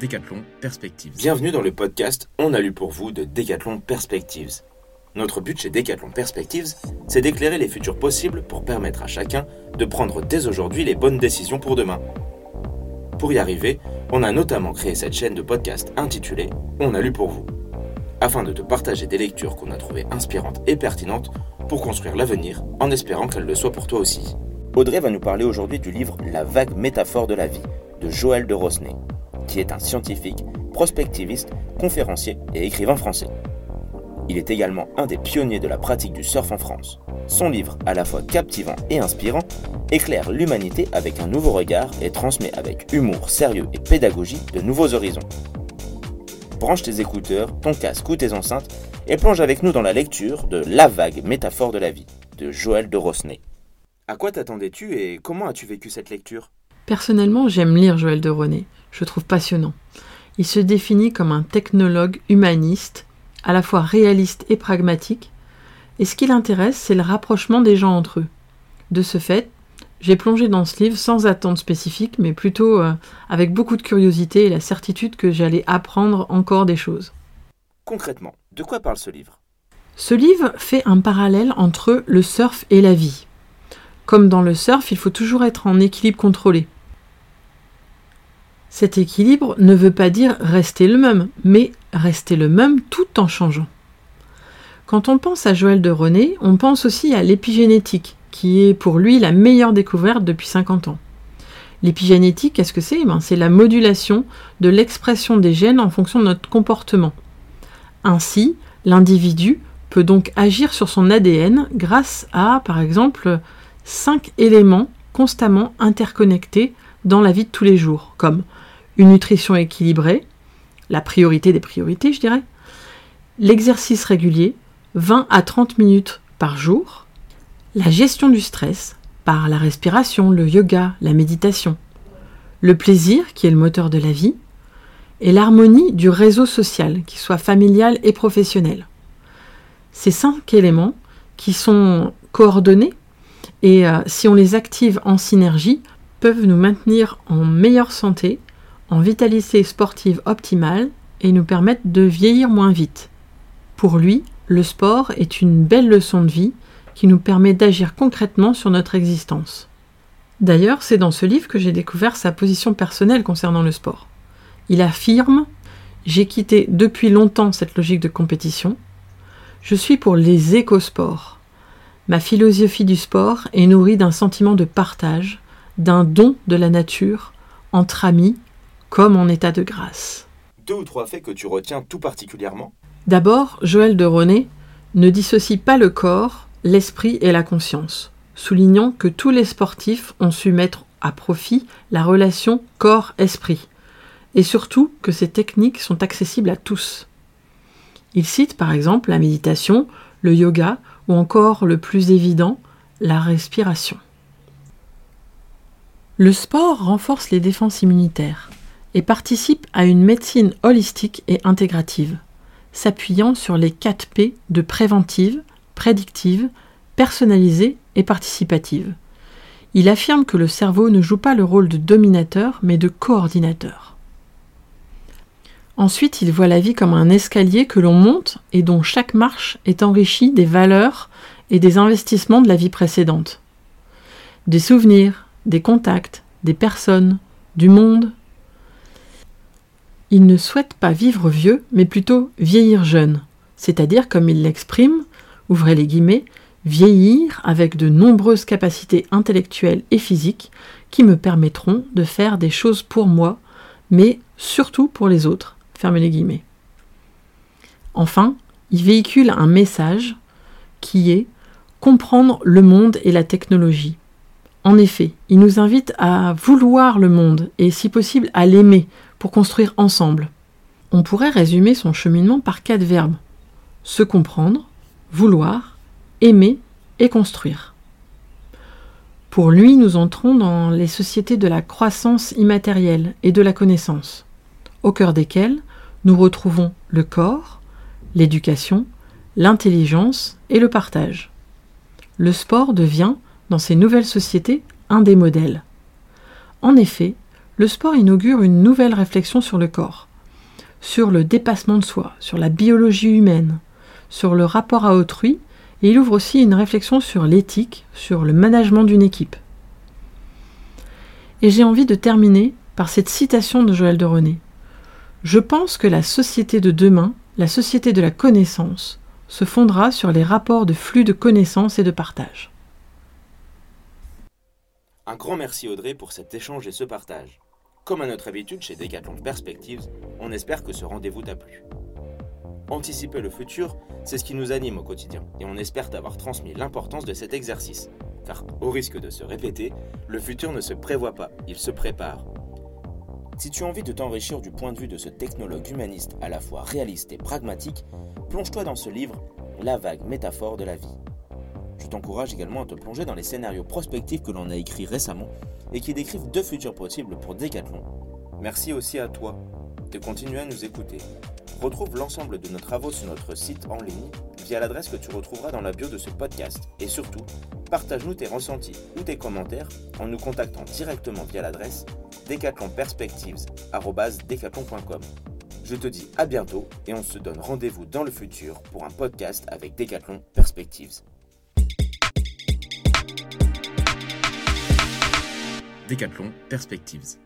Décathlon Perspectives. Bienvenue dans le podcast On a lu pour vous de Décathlon Perspectives. Notre but chez Décathlon Perspectives, c'est d'éclairer les futurs possibles pour permettre à chacun de prendre dès aujourd'hui les bonnes décisions pour demain. Pour y arriver, on a notamment créé cette chaîne de podcast intitulée On a lu pour vous, afin de te partager des lectures qu'on a trouvées inspirantes et pertinentes pour construire l'avenir en espérant qu'elles le soient pour toi aussi. Audrey va nous parler aujourd'hui du livre La vague métaphore de la vie de Joël de Rosnay, qui est un scientifique, prospectiviste, conférencier et écrivain français. Il est également un des pionniers de la pratique du surf en France. Son livre, à la fois captivant et inspirant, éclaire l'humanité avec un nouveau regard et transmet avec humour, sérieux et pédagogie de nouveaux horizons. Branche tes écouteurs, ton casque ou tes enceintes et plonge avec nous dans la lecture de La vague métaphore de la vie de Joël de Rosnay. À quoi t'attendais-tu et comment as-tu vécu cette lecture? Personnellement, j'aime lire Joël de René. Je trouve passionnant. Il se définit comme un technologue humaniste, à la fois réaliste et pragmatique, et ce qui l'intéresse, c'est le rapprochement des gens entre eux. De ce fait, j'ai plongé dans ce livre sans attente spécifique, mais plutôt euh, avec beaucoup de curiosité et la certitude que j'allais apprendre encore des choses. Concrètement, de quoi parle ce livre? Ce livre fait un parallèle entre le surf et la vie. Comme dans le surf, il faut toujours être en équilibre contrôlé. Cet équilibre ne veut pas dire rester le même, mais rester le même tout en changeant. Quand on pense à Joël de René, on pense aussi à l'épigénétique, qui est pour lui la meilleure découverte depuis 50 ans. L'épigénétique, qu'est-ce que c'est? Ben, C'est la modulation de l'expression des gènes en fonction de notre comportement. Ainsi, l'individu peut donc agir sur son ADN grâce à, par exemple, cinq éléments constamment interconnectés dans la vie de tous les jours, comme une nutrition équilibrée, la priorité des priorités, je dirais, l'exercice régulier, 20 à 30 minutes par jour, la gestion du stress par la respiration, le yoga, la méditation, le plaisir qui est le moteur de la vie, et l'harmonie du réseau social, qui soit familial et professionnel. Ces cinq éléments qui sont coordonnés et euh, si on les active en synergie, peuvent nous maintenir en meilleure santé, en vitalité sportive optimale et nous permettre de vieillir moins vite. Pour lui, le sport est une belle leçon de vie qui nous permet d'agir concrètement sur notre existence. D'ailleurs, c'est dans ce livre que j'ai découvert sa position personnelle concernant le sport. Il affirme J'ai quitté depuis longtemps cette logique de compétition. Je suis pour les écosports. Ma philosophie du sport est nourrie d'un sentiment de partage, d'un don de la nature, entre amis, comme en état de grâce. Deux ou trois faits que tu retiens tout particulièrement D'abord, Joël de René ne dissocie pas le corps, l'esprit et la conscience, soulignant que tous les sportifs ont su mettre à profit la relation corps-esprit, et surtout que ces techniques sont accessibles à tous. Il cite par exemple la méditation, le yoga ou encore le plus évident, la respiration. Le sport renforce les défenses immunitaires et participe à une médecine holistique et intégrative, s'appuyant sur les 4 P de préventive, prédictive, personnalisée et participative. Il affirme que le cerveau ne joue pas le rôle de dominateur, mais de coordinateur. Ensuite, il voit la vie comme un escalier que l'on monte et dont chaque marche est enrichie des valeurs et des investissements de la vie précédente. Des souvenirs, des contacts, des personnes, du monde. Il ne souhaite pas vivre vieux, mais plutôt vieillir jeune, c'est-à-dire, comme il l'exprime, ouvrez les guillemets, vieillir avec de nombreuses capacités intellectuelles et physiques qui me permettront de faire des choses pour moi, mais surtout pour les autres, les guillemets. Enfin, il véhicule un message qui est comprendre le monde et la technologie. En effet, il nous invite à vouloir le monde et si possible à l'aimer pour construire ensemble. On pourrait résumer son cheminement par quatre verbes. Se comprendre, vouloir, aimer et construire. Pour lui, nous entrons dans les sociétés de la croissance immatérielle et de la connaissance, au cœur desquelles nous retrouvons le corps, l'éducation, l'intelligence et le partage. Le sport devient, dans ces nouvelles sociétés, un des modèles. En effet, le sport inaugure une nouvelle réflexion sur le corps, sur le dépassement de soi, sur la biologie humaine, sur le rapport à autrui, et il ouvre aussi une réflexion sur l'éthique, sur le management d'une équipe. Et j'ai envie de terminer par cette citation de Joël de René. Je pense que la société de demain, la société de la connaissance, se fondera sur les rapports de flux de connaissances et de partage. Un grand merci Audrey pour cet échange et ce partage. Comme à notre habitude chez Decathlon Perspectives, on espère que ce rendez-vous t'a plu. Anticiper le futur, c'est ce qui nous anime au quotidien, et on espère t'avoir transmis l'importance de cet exercice. Car, au risque de se répéter, le futur ne se prévoit pas, il se prépare. Si tu as envie de t'enrichir du point de vue de ce technologue humaniste à la fois réaliste et pragmatique, plonge-toi dans ce livre, La vague métaphore de la vie. Je t'encourage également à te plonger dans les scénarios prospectifs que l'on a écrits récemment et qui décrivent deux futurs possibles pour Decathlon. Merci aussi à toi de continuer à nous écouter. Retrouve l'ensemble de nos travaux sur notre site en ligne via l'adresse que tu retrouveras dans la bio de ce podcast. Et surtout, partage-nous tes ressentis ou tes commentaires en nous contactant directement via l'adresse decathlonperspectives.com. Je te dis à bientôt et on se donne rendez-vous dans le futur pour un podcast avec Decathlon Perspectives. Decathlon Perspectives.